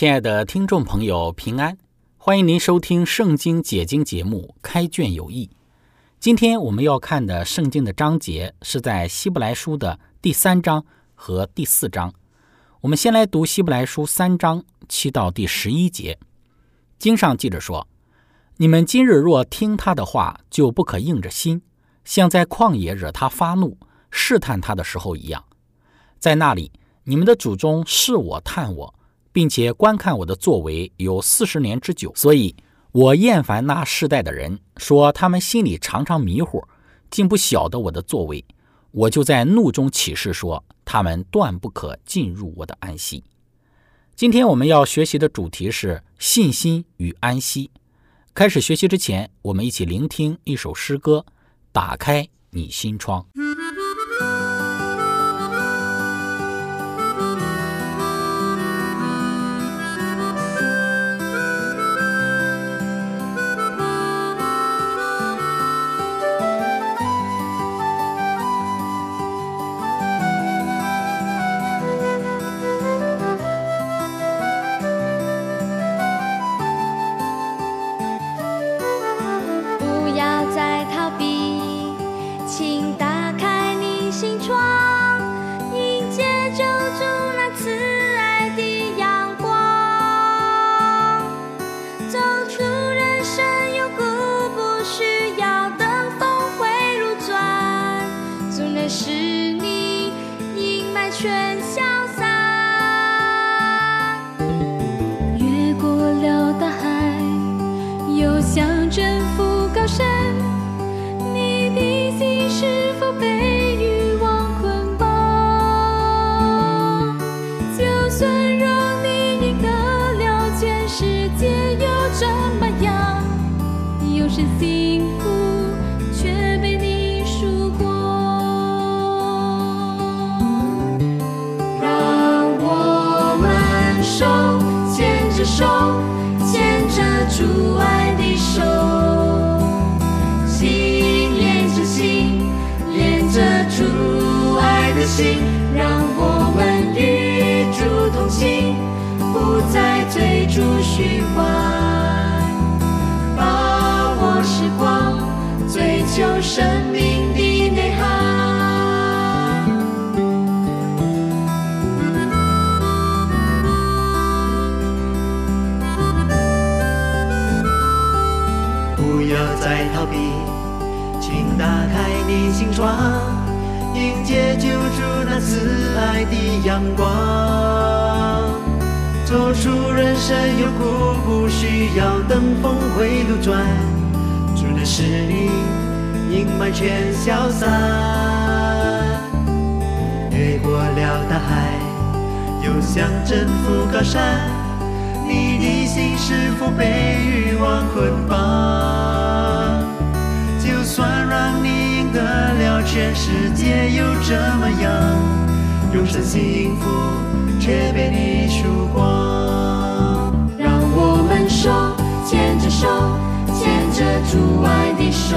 亲爱的听众朋友，平安！欢迎您收听《圣经解经》节目《开卷有益》。今天我们要看的圣经的章节是在希伯来书的第三章和第四章。我们先来读希伯来书三章七到第十一节。经上记着说：“你们今日若听他的话，就不可硬着心，像在旷野惹他发怒、试探他的时候一样。在那里，你们的祖宗试我、探我。”并且观看我的作为有四十年之久，所以我厌烦那世代的人，说他们心里常常迷糊，竟不晓得我的作为。我就在怒中起誓说，他们断不可进入我的安息。今天我们要学习的主题是信心与安息。开始学习之前，我们一起聆听一首诗歌，打开你心窗。是你阴霾全生命的内涵。不要再逃避，请打开你心窗。迎接救主那慈爱的阳光，走出人生有苦，不需要等峰回路转，主的使你阴霾全消散。越过了大海，又想征服高山，你的心是否被欲望捆绑？就算让你赢。得了全世界又怎么样？永生幸福却被你输光。让我们手牵着手，牵着主爱的手，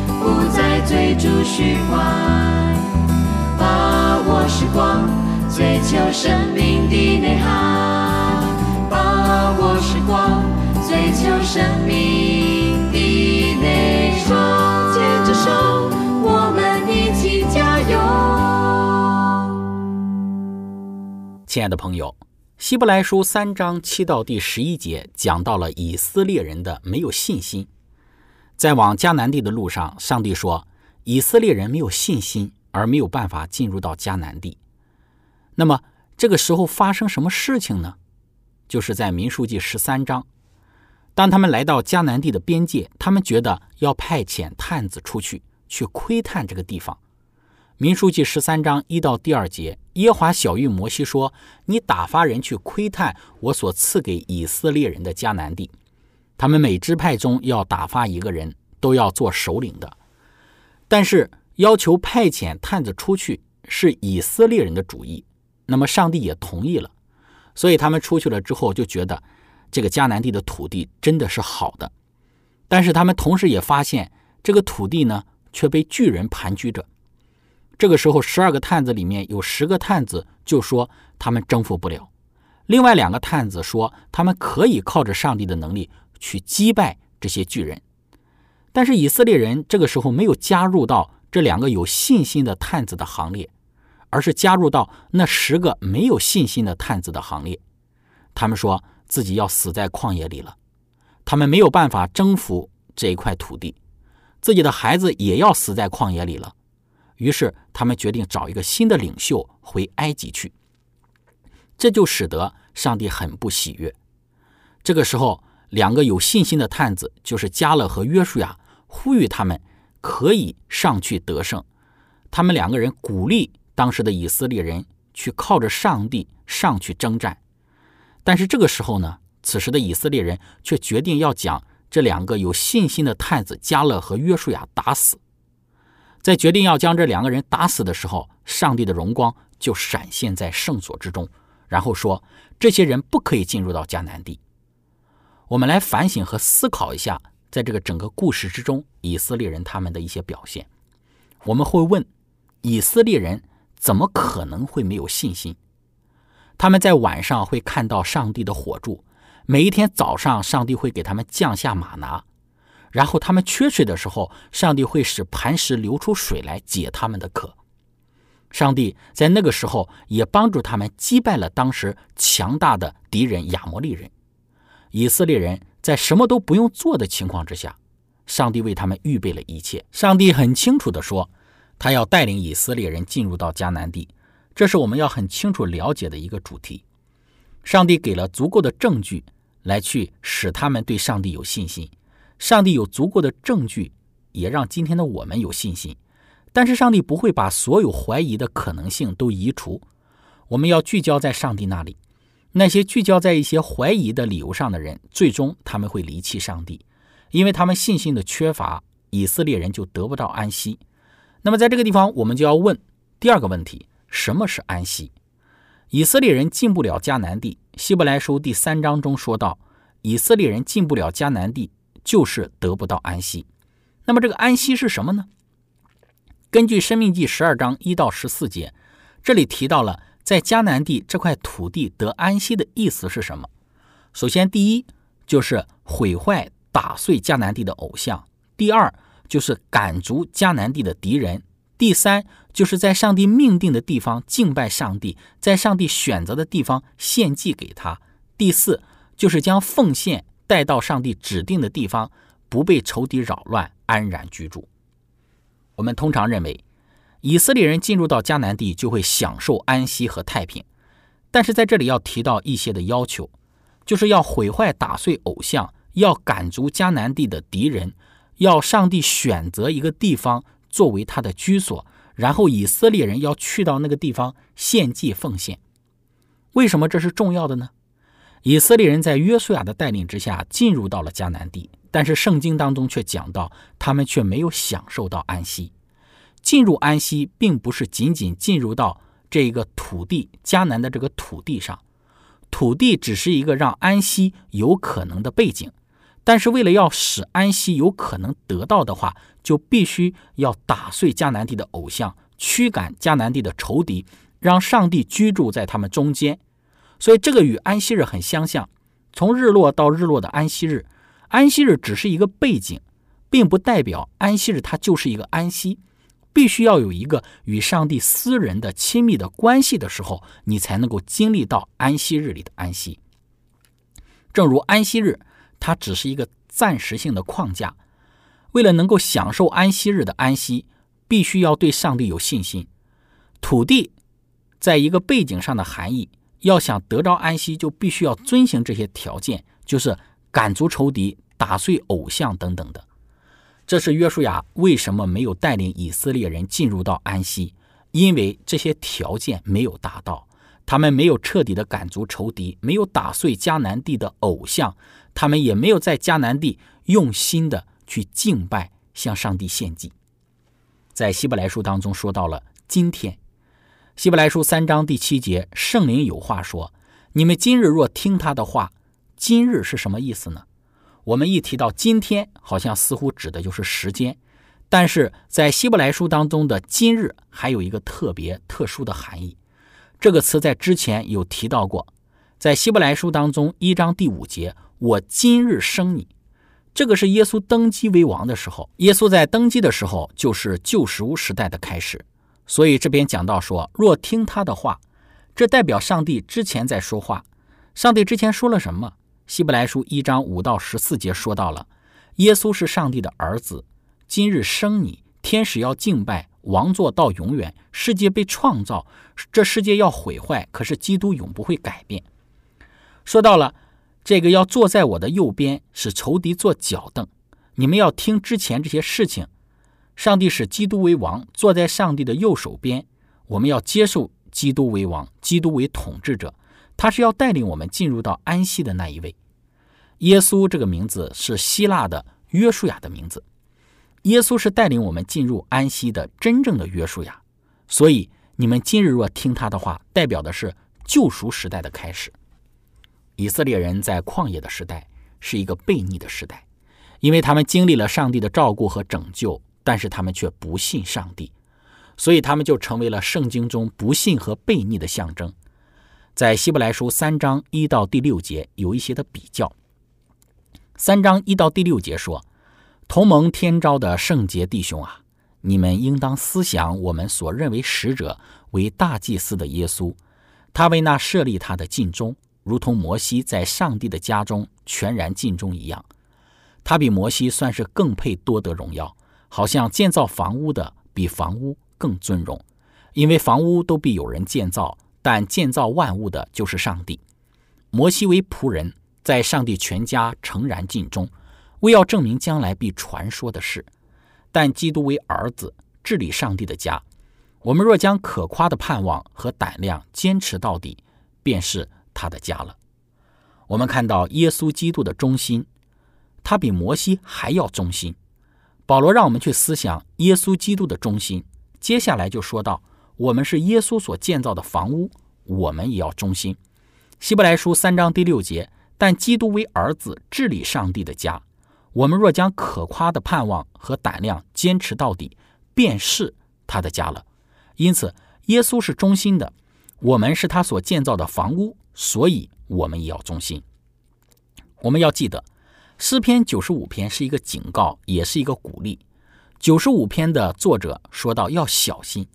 不再追逐虚幻，把握时光，追求生命的内涵，把握时光，追求生命的内涵。牵着手，我们一起加油。亲爱的朋友，希伯来书三章七到第十一节讲到了以色列人的没有信心。在往迦南地的路上，上帝说以色列人没有信心，而没有办法进入到迦南地。那么这个时候发生什么事情呢？就是在民数记十三章，当他们来到迦南地的边界，他们觉得要派遣探子出去去窥探这个地方。民书记十三章一到第二节，耶华小谕摩西说：“你打发人去窥探我所赐给以色列人的迦南地。他们每支派中要打发一个人，都要做首领的。但是要求派遣探子出去是以色列人的主意，那么上帝也同意了。所以他们出去了之后，就觉得这个迦南地的土地真的是好的。但是他们同时也发现，这个土地呢却被巨人盘踞着。”这个时候，十二个探子里面有十个探子就说他们征服不了，另外两个探子说他们可以靠着上帝的能力去击败这些巨人。但是以色列人这个时候没有加入到这两个有信心的探子的行列，而是加入到那十个没有信心的探子的行列。他们说自己要死在旷野里了，他们没有办法征服这一块土地，自己的孩子也要死在旷野里了。于是，他们决定找一个新的领袖回埃及去。这就使得上帝很不喜悦。这个时候，两个有信心的探子，就是加勒和约书亚，呼吁他们可以上去得胜。他们两个人鼓励当时的以色列人去靠着上帝上去征战。但是这个时候呢，此时的以色列人却决定要将这两个有信心的探子加勒和约书亚打死。在决定要将这两个人打死的时候，上帝的荣光就闪现在圣所之中，然后说：“这些人不可以进入到迦南地。”我们来反省和思考一下，在这个整个故事之中，以色列人他们的一些表现。我们会问：以色列人怎么可能会没有信心？他们在晚上会看到上帝的火柱，每一天早上，上帝会给他们降下马拿。然后他们缺水的时候，上帝会使磐石流出水来解他们的渴。上帝在那个时候也帮助他们击败了当时强大的敌人亚摩利人。以色列人在什么都不用做的情况之下，上帝为他们预备了一切。上帝很清楚地说，他要带领以色列人进入到迦南地，这是我们要很清楚了解的一个主题。上帝给了足够的证据来去使他们对上帝有信心。上帝有足够的证据，也让今天的我们有信心。但是，上帝不会把所有怀疑的可能性都移除。我们要聚焦在上帝那里。那些聚焦在一些怀疑的理由上的人，最终他们会离弃上帝，因为他们信心的缺乏，以色列人就得不到安息。那么，在这个地方，我们就要问第二个问题：什么是安息？以色列人进不了迦南地。希伯来书第三章中说到，以色列人进不了迦南地。就是得不到安息。那么这个安息是什么呢？根据《生命记》十二章一到十四节，这里提到了在迦南地这块土地得安息的意思是什么？首先，第一就是毁坏、打碎迦南地的偶像；第二就是赶逐迦南地的敌人；第三就是在上帝命定的地方敬拜上帝，在上帝选择的地方献祭给他；第四就是将奉献。带到上帝指定的地方，不被仇敌扰乱，安然居住。我们通常认为，以色列人进入到迦南地就会享受安息和太平。但是在这里要提到一些的要求，就是要毁坏、打碎偶像，要赶逐迦南地的敌人，要上帝选择一个地方作为他的居所，然后以色列人要去到那个地方献祭奉献。为什么这是重要的呢？以色列人在约书亚的带领之下进入到了迦南地，但是圣经当中却讲到，他们却没有享受到安息。进入安息，并不是仅仅进入到这个土地迦南的这个土地上，土地只是一个让安息有可能的背景，但是为了要使安息有可能得到的话，就必须要打碎迦南地的偶像，驱赶迦南地的仇敌，让上帝居住在他们中间。所以这个与安息日很相像。从日落到日落的安息日，安息日只是一个背景，并不代表安息日它就是一个安息。必须要有一个与上帝私人的亲密的关系的时候，你才能够经历到安息日里的安息。正如安息日，它只是一个暂时性的框架。为了能够享受安息日的安息，必须要对上帝有信心。土地在一个背景上的含义。要想得着安息，就必须要遵循这些条件，就是赶逐仇敌、打碎偶像等等的。这是约书亚为什么没有带领以色列人进入到安息，因为这些条件没有达到，他们没有彻底的赶逐仇敌，没有打碎迦南地的偶像，他们也没有在迦南地用心的去敬拜，向上帝献祭。在希伯来书当中说到了今天。希伯来书三章第七节，圣灵有话说：“你们今日若听他的话，今日是什么意思呢？”我们一提到今天，好像似乎指的就是时间，但是在希伯来书当中的“今日”还有一个特别特殊的含义。这个词在之前有提到过，在希伯来书当中一章第五节：“我今日生你。”这个是耶稣登基为王的时候，耶稣在登基的时候，就是旧时屋时代的开始。所以这边讲到说，若听他的话，这代表上帝之前在说话。上帝之前说了什么？希伯来书一章五到十四节说到了，耶稣是上帝的儿子，今日生你，天使要敬拜，王座到永远，世界被创造，这世界要毁坏，可是基督永不会改变。说到了这个要坐在我的右边，使仇敌做脚凳。你们要听之前这些事情。上帝使基督为王，坐在上帝的右手边。我们要接受基督为王，基督为统治者。他是要带领我们进入到安息的那一位。耶稣这个名字是希腊的约书亚的名字。耶稣是带领我们进入安息的真正的约书亚。所以你们今日若听他的话，代表的是救赎时代的开始。以色列人在旷野的时代是一个悖逆的时代，因为他们经历了上帝的照顾和拯救。但是他们却不信上帝，所以他们就成为了圣经中不信和悖逆的象征。在希伯来书三章一到第六节有一些的比较。三章一到第六节说：“同盟天朝的圣洁弟兄啊，你们应当思想我们所认为使者为大祭司的耶稣，他为那设立他的尽忠，如同摩西在上帝的家中全然尽忠一样。他比摩西算是更配多得荣耀。”好像建造房屋的比房屋更尊荣，因为房屋都必有人建造，但建造万物的就是上帝。摩西为仆人，在上帝全家诚然尽忠，为要证明将来必传说的事；但基督为儿子，治理上帝的家。我们若将可夸的盼望和胆量坚持到底，便是他的家了。我们看到耶稣基督的忠心，他比摩西还要忠心。保罗让我们去思想耶稣基督的中心。接下来就说到，我们是耶稣所建造的房屋，我们也要忠心。希伯来书三章第六节，但基督为儿子治理上帝的家。我们若将可夸的盼望和胆量坚持到底，便是他的家了。因此，耶稣是忠心的，我们是他所建造的房屋，所以我们也要忠心。我们要记得。诗篇九十五篇是一个警告，也是一个鼓励。九十五篇的作者说到要小心。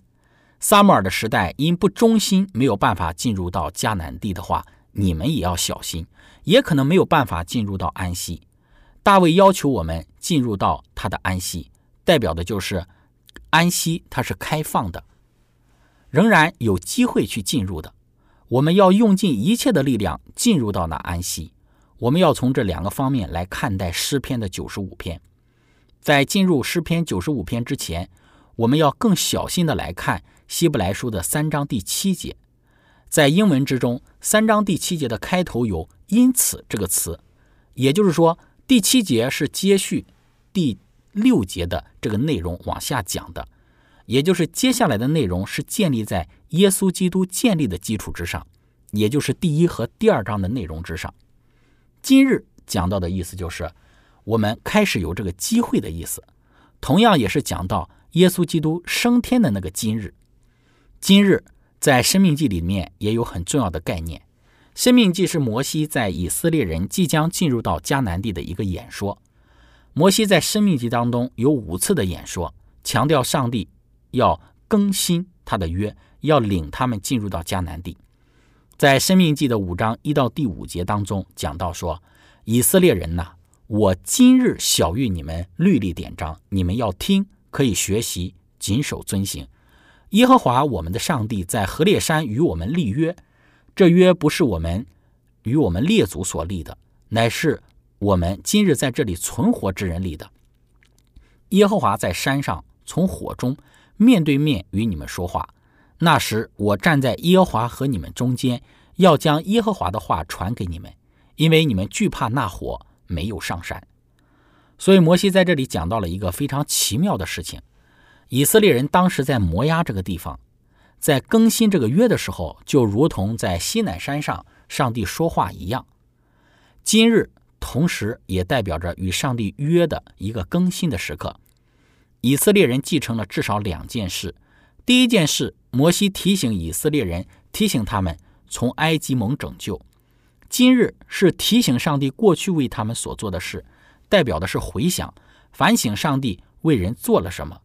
撒母耳的时代因不忠心没有办法进入到迦南地的话，你们也要小心，也可能没有办法进入到安息。大卫要求我们进入到他的安息，代表的就是安息，它是开放的，仍然有机会去进入的。我们要用尽一切的力量进入到那安息。我们要从这两个方面来看待诗篇的九十五篇。在进入诗篇九十五篇之前，我们要更小心的来看希伯来书的三章第七节。在英文之中，三章第七节的开头有“因此”这个词，也就是说，第七节是接续第六节的这个内容往下讲的，也就是接下来的内容是建立在耶稣基督建立的基础之上。也就是第一和第二章的内容之上。今日讲到的意思就是我们开始有这个机会的意思，同样也是讲到耶稣基督升天的那个今日。今日在《生命记》里面也有很重要的概念，《生命记》是摩西在以色列人即将进入到迦南地的一个演说。摩西在《生命记》当中有五次的演说，强调上帝要更新他的约，要领他们进入到迦南地。在《生命记》的五章一到第五节当中讲到说：“以色列人呐，我今日晓谕你们律例典章，你们要听，可以学习，谨守遵行。耶和华我们的上帝在何烈山与我们立约，这约不是我们与我们列祖所立的，乃是我们今日在这里存活之人立的。耶和华在山上从火中面对面与你们说话。”那时，我站在耶和华和你们中间，要将耶和华的话传给你们，因为你们惧怕那火，没有上山。所以，摩西在这里讲到了一个非常奇妙的事情：以色列人当时在摩押这个地方，在更新这个约的时候，就如同在西乃山上上帝说话一样。今日，同时也代表着与上帝约的一个更新的时刻。以色列人继承了至少两件事。第一件事。摩西提醒以色列人，提醒他们从埃及蒙拯救。今日是提醒上帝过去为他们所做的事，代表的是回想、反省上帝为人做了什么。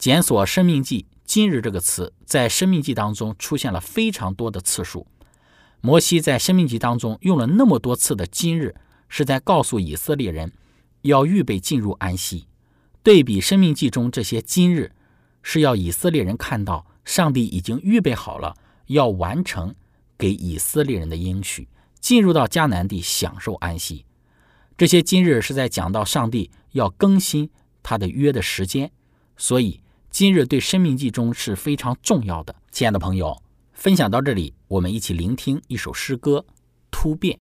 检索《生命记》，今日这个词在《生命记》当中出现了非常多的次数。摩西在《生命记》当中用了那么多次的“今日”，是在告诉以色列人要预备进入安息。对比《生命记》中这些“今日”，是要以色列人看到。上帝已经预备好了，要完成给以色列人的应许，进入到迦南地享受安息。这些今日是在讲到上帝要更新他的约的时间，所以今日对生命记中是非常重要的。亲爱的朋友，分享到这里，我们一起聆听一首诗歌《突变》。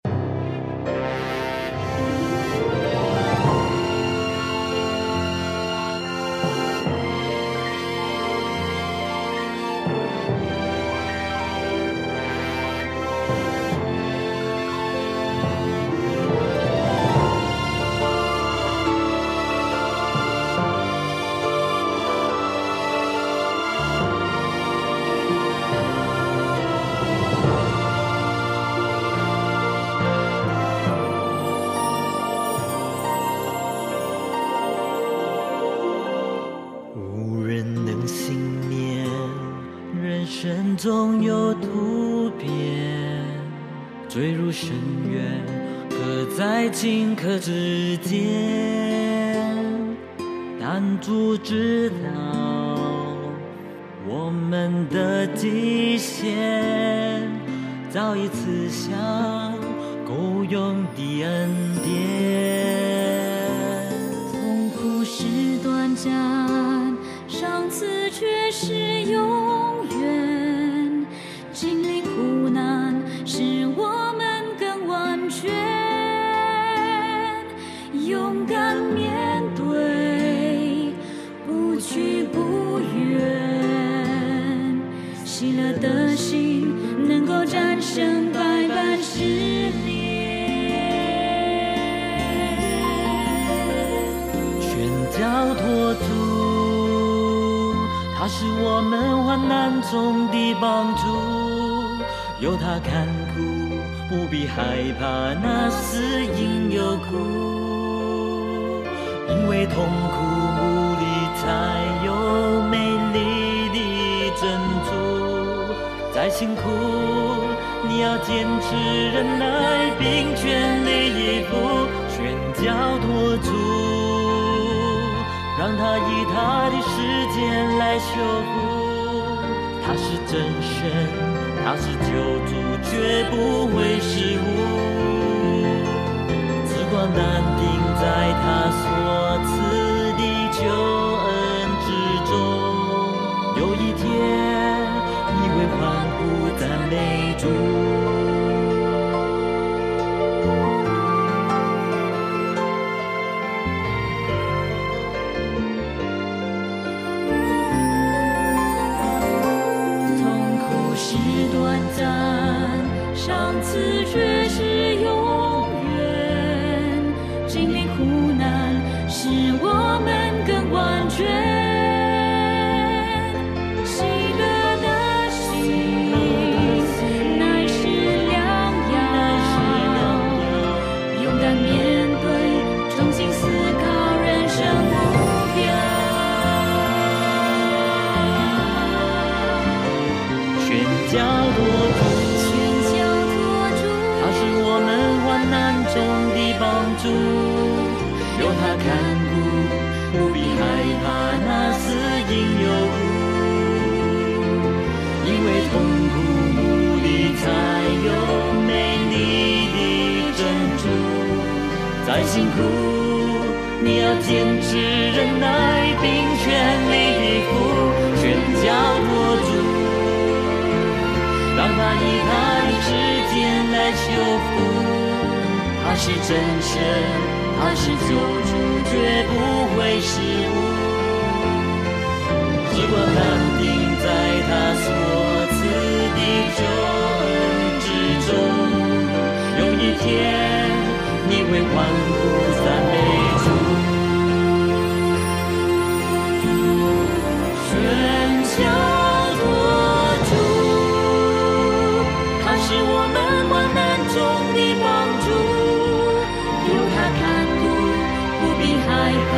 坠入深渊，可在顷刻之间。但主知道我们的极限，早已刺向够用的恩典。痛苦是短暂，上次却是永。是我们患难中的帮助，有他看顾，不必害怕那死因有苦，因为痛苦无力才有美丽的珍珠。再辛苦，你要坚持忍耐，并全力以赴，全交托住。让他以他的时间来修复，他是真神，他是救主，绝不会失误。只管淡定在他所赐的救恩之中，有一天你会欢呼赞美主。辛苦你要坚持忍耐，并全力以赴，全家托住。让他以他的时间来修复。他是真神，他是救主，绝不会失误。时光安定在他所赐的救恩之中，有一天你会欢呼赞美主。全家托住，他是我们患难中的帮助，有他看顾，不必害怕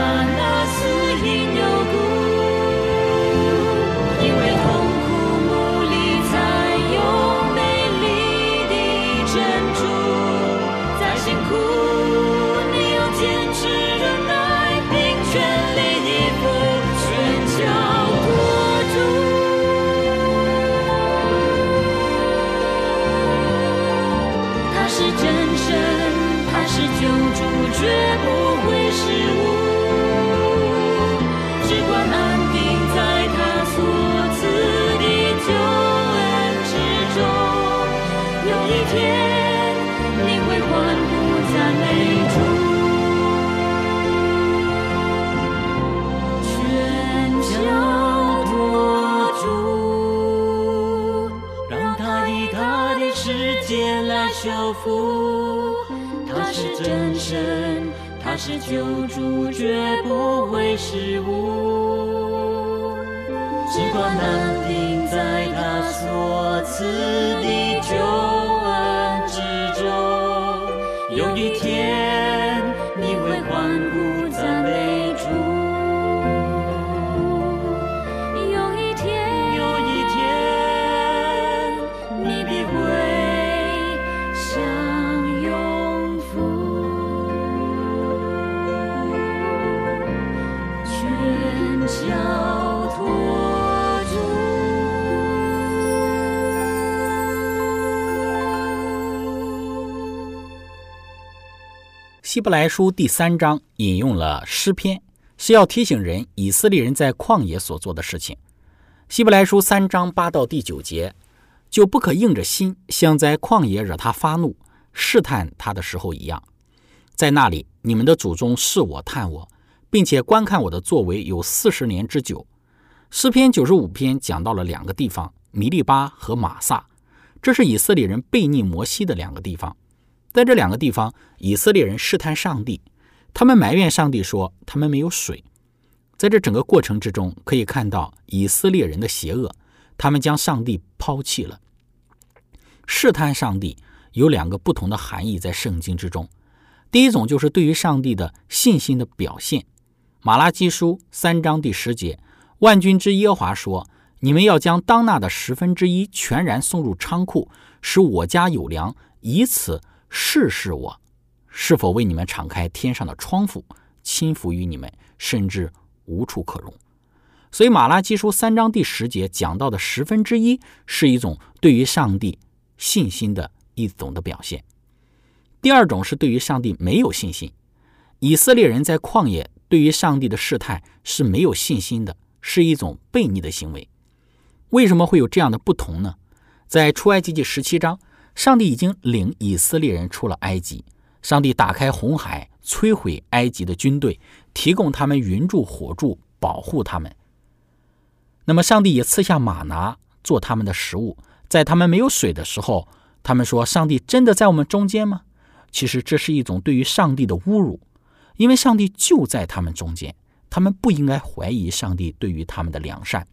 时间来修复。他是真神，他是救主，绝不会失误。只管安定在他所赐的救希伯来书第三章引用了诗篇，是要提醒人以色列人在旷野所做的事情。希伯来书三章八到第九节，就不可硬着心，像在旷野惹他发怒、试探他的时候一样。在那里，你们的祖宗试我、探我，并且观看我的作为有四十年之久。诗篇九十五篇讲到了两个地方：米利巴和马萨，这是以色列人背逆摩西的两个地方。在这两个地方，以色列人试探上帝，他们埋怨上帝说他们没有水。在这整个过程之中，可以看到以色列人的邪恶，他们将上帝抛弃了。试探上帝有两个不同的含义，在圣经之中。第一种就是对于上帝的信心的表现。马拉基书三章第十节，万军之耶华说：“你们要将当纳的十分之一全然送入仓库，使我家有粮，以此试试我是否为你们敞开天上的窗户，倾福于你们，甚至无处可容。”所以，马拉基书三章第十节讲到的十分之一是一种对于上帝信心的一种的表现。第二种是对于上帝没有信心。以色列人在旷野对于上帝的试探是没有信心的，是一种悖逆的行为。为什么会有这样的不同呢？在出埃及记十七章，上帝已经领以色列人出了埃及，上帝打开红海，摧毁埃及的军队，提供他们云柱火柱保护他们。那么，上帝也赐下马拿做他们的食物，在他们没有水的时候，他们说：“上帝真的在我们中间吗？”其实这是一种对于上帝的侮辱，因为上帝就在他们中间，他们不应该怀疑上帝对于他们的良善。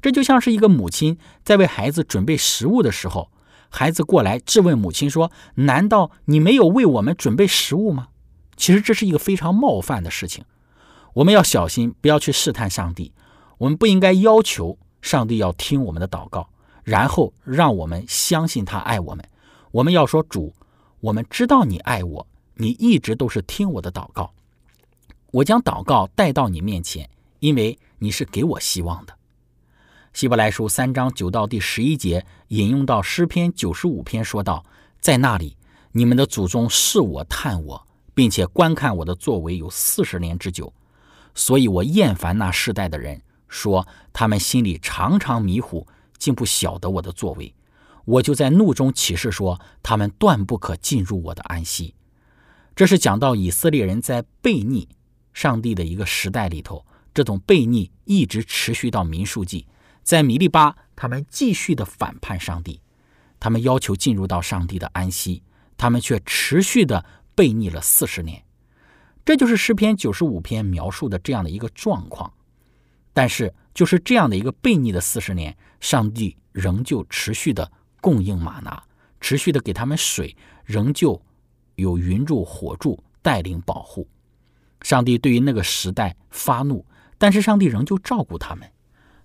这就像是一个母亲在为孩子准备食物的时候，孩子过来质问母亲说：“难道你没有为我们准备食物吗？”其实这是一个非常冒犯的事情。我们要小心，不要去试探上帝。我们不应该要求上帝要听我们的祷告，然后让我们相信他爱我们。我们要说：“主，我们知道你爱我，你一直都是听我的祷告。我将祷告带到你面前，因为你是给我希望的。”希伯来书三章九到第十一节引用到诗篇九十五篇，说道：“在那里，你们的祖宗视我探我，并且观看我的作为有四十年之久，所以我厌烦那世代的人，说他们心里常常迷糊，竟不晓得我的作为。我就在怒中起誓说，他们断不可进入我的安息。”这是讲到以色列人在悖逆上帝的一个时代里头，这种悖逆一直持续到民数记。在米利巴，他们继续的反叛上帝，他们要求进入到上帝的安息，他们却持续的背逆了四十年。这就是诗篇九十五篇描述的这样的一个状况。但是，就是这样的一个背逆的四十年，上帝仍旧持续的供应玛拿，持续的给他们水，仍旧有云柱火柱带领保护。上帝对于那个时代发怒，但是上帝仍旧照顾他们。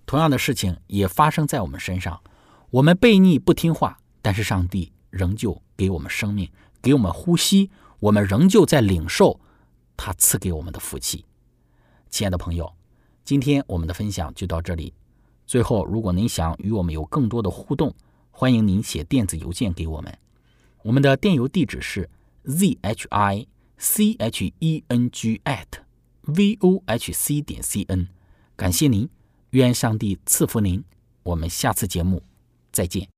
同样的事情也发生在我们身上，我们悖逆不听话，但是上帝仍旧给我们生命，给我们呼吸，我们仍旧在领受他赐给我们的福气。亲爱的朋友，今天我们的分享就到这里。最后，如果您想与我们有更多的互动，欢迎您写电子邮件给我们，我们的电邮地址是 z h i c h e n g at v o h c 点 c n。感谢您。愿上帝赐福您，我们下次节目再见。